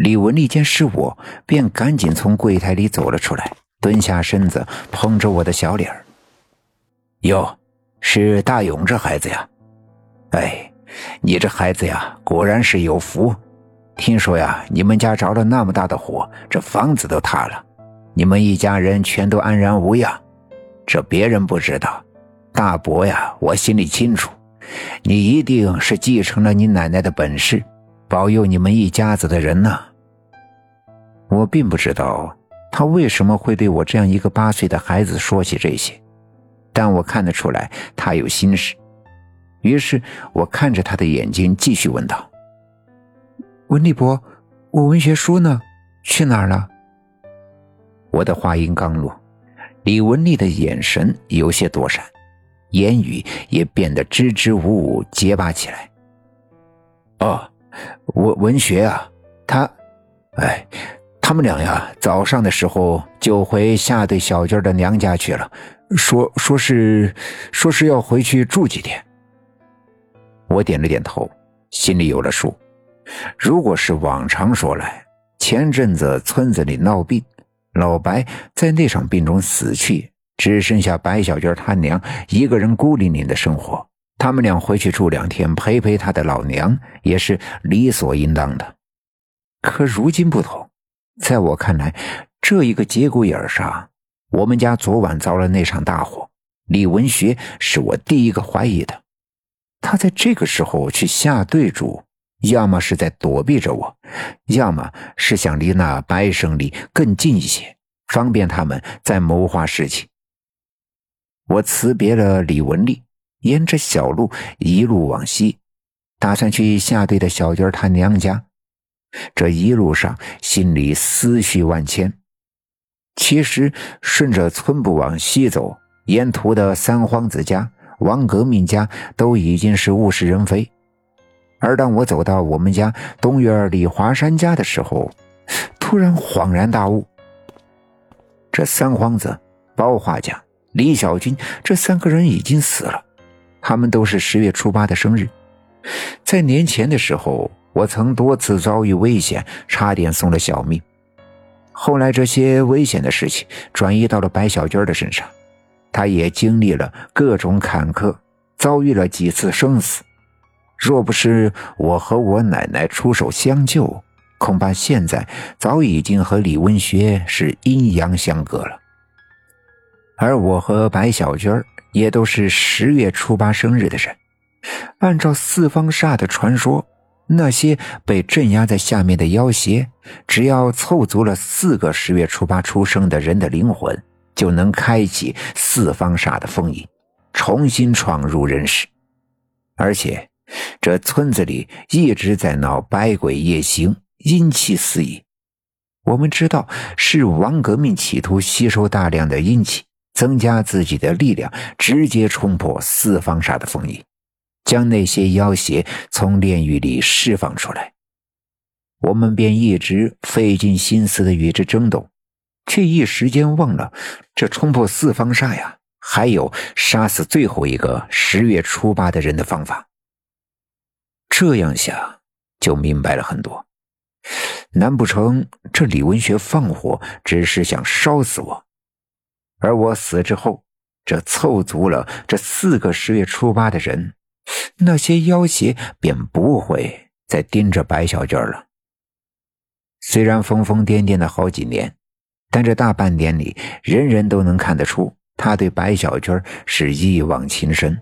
李文丽见是我，便赶紧从柜台里走了出来，蹲下身子，捧着我的小脸儿。哟，是大勇这孩子呀？哎，你这孩子呀，果然是有福。听说呀，你们家着了那么大的火，这房子都塌了，你们一家人全都安然无恙。这别人不知道，大伯呀，我心里清楚，你一定是继承了你奶奶的本事，保佑你们一家子的人呢。我并不知道他为什么会对我这样一个八岁的孩子说起这些，但我看得出来他有心事。于是我看着他的眼睛，继续问道：“文丽伯，我文学书呢？去哪儿了？”我的话音刚落，李文丽的眼神有些躲闪，言语也变得支支吾吾、结巴起来。“哦，文文学啊，他，哎。”他们俩呀，早上的时候就回夏队小军的娘家去了，说说是说是要回去住几天。我点了点头，心里有了数。如果是往常说来，前阵子村子里闹病，老白在那场病中死去，只剩下白小军他娘一个人孤零零的生活，他们俩回去住两天，陪陪他的老娘，也是理所应当的。可如今不同。在我看来，这一个节骨眼上，我们家昨晚遭了那场大火。李文学是我第一个怀疑的，他在这个时候去下队住，要么是在躲避着我，要么是想离那白胜利更近一些，方便他们再谋划事情。我辞别了李文丽，沿着小路一路往西，打算去下队的小军他娘家。这一路上，心里思绪万千。其实，顺着村部往西走，沿途的三皇子家、王革命家都已经是物是人非。而当我走到我们家东院李华山家的时候，突然恍然大悟：这三皇子、包画家、李小军这三个人已经死了。他们都是十月初八的生日，在年前的时候。我曾多次遭遇危险，差点送了小命。后来这些危险的事情转移到了白小军的身上，他也经历了各种坎坷，遭遇了几次生死。若不是我和我奶奶出手相救，恐怕现在早已经和李文学是阴阳相隔了。而我和白小军也都是十月初八生日的人，按照四方煞的传说。那些被镇压在下面的妖邪，只要凑足了四个十月初八出生的人的灵魂，就能开启四方煞的封印，重新闯入人世。而且，这村子里一直在闹百鬼夜行，阴气四溢。我们知道，是王革命企图吸收大量的阴气，增加自己的力量，直接冲破四方煞的封印。将那些妖邪从炼狱里释放出来，我们便一直费尽心思的与之争斗，却一时间忘了这冲破四方煞呀，还有杀死最后一个十月初八的人的方法。这样想就明白了很多，难不成这李文学放火只是想烧死我？而我死之后，这凑足了这四个十月初八的人。那些妖邪便不会再盯着白小军了。虽然疯疯癫癫的好几年，但这大半年里，人人都能看得出他对白小军是一往情深。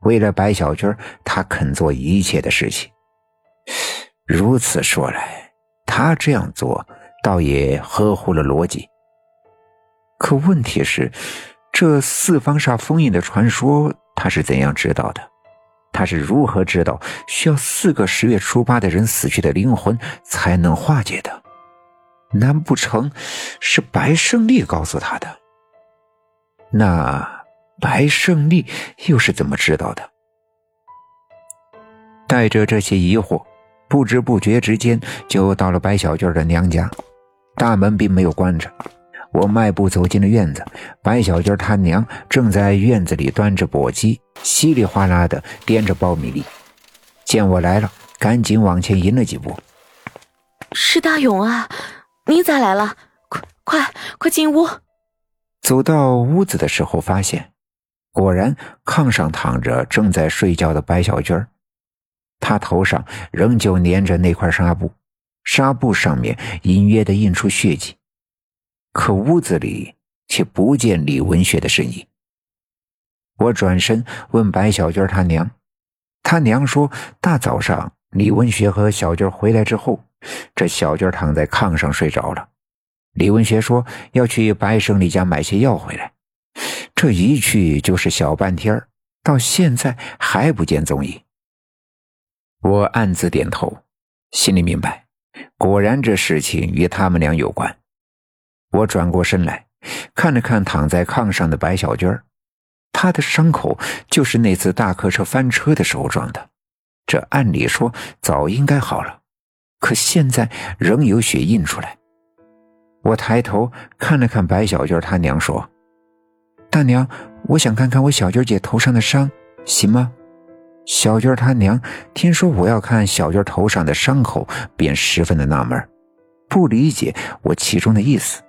为了白小军，他肯做一切的事情。如此说来，他这样做倒也合乎了逻辑。可问题是，这四方煞封印的传说，他是怎样知道的？他是如何知道需要四个十月初八的人死去的灵魂才能化解的？难不成是白胜利告诉他的？那白胜利又是怎么知道的？带着这些疑惑，不知不觉之间就到了白小娟的娘家，大门并没有关着。我迈步走进了院子，白小军他娘正在院子里端着簸箕，稀里哗啦的掂着苞米粒。见我来了，赶紧往前迎了几步。是大勇啊，你咋来了？快快快进屋！走到屋子的时候，发现果然炕上躺着正在睡觉的白小军他头上仍旧粘着那块纱布，纱布上面隐约的印出血迹，可屋子里却不见李文学的身影。我转身问白小娟她娘，她娘说大早上李文学和小娟回来之后，这小娟躺在炕上睡着了。李文学说要去白胜利家买些药回来，这一去就是小半天到现在还不见踪影。我暗自点头，心里明白，果然这事情与他们俩有关。我转过身来，看了看躺在炕上的白小娟她的伤口就是那次大客车翻车的时候撞的，这按理说早应该好了，可现在仍有血印出来。我抬头看了看白小娟，她娘说：“大娘，我想看看我小娟姐头上的伤，行吗？”小娟她娘听说我要看小娟头上的伤口，便十分的纳闷，不理解我其中的意思。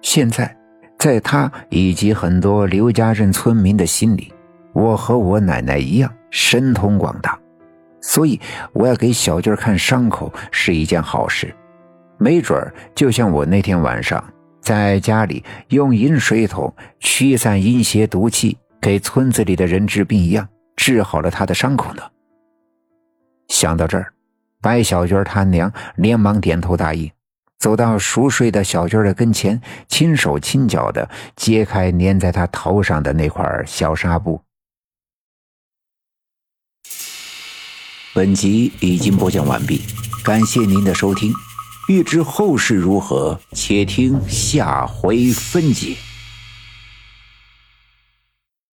现在，在他以及很多刘家镇村民的心里，我和我奶奶一样神通广大，所以我要给小娟看伤口是一件好事。没准儿就像我那天晚上在家里用饮水桶驱散阴邪毒气，给村子里的人治病一样，治好了他的伤口呢。想到这儿，白小娟她娘连忙点头答应，走到熟睡的小军的跟前，轻手轻脚的揭开粘在他头上的那块小纱布。本集已经播讲完毕，感谢您的收听。欲知后事如何，且听下回分解。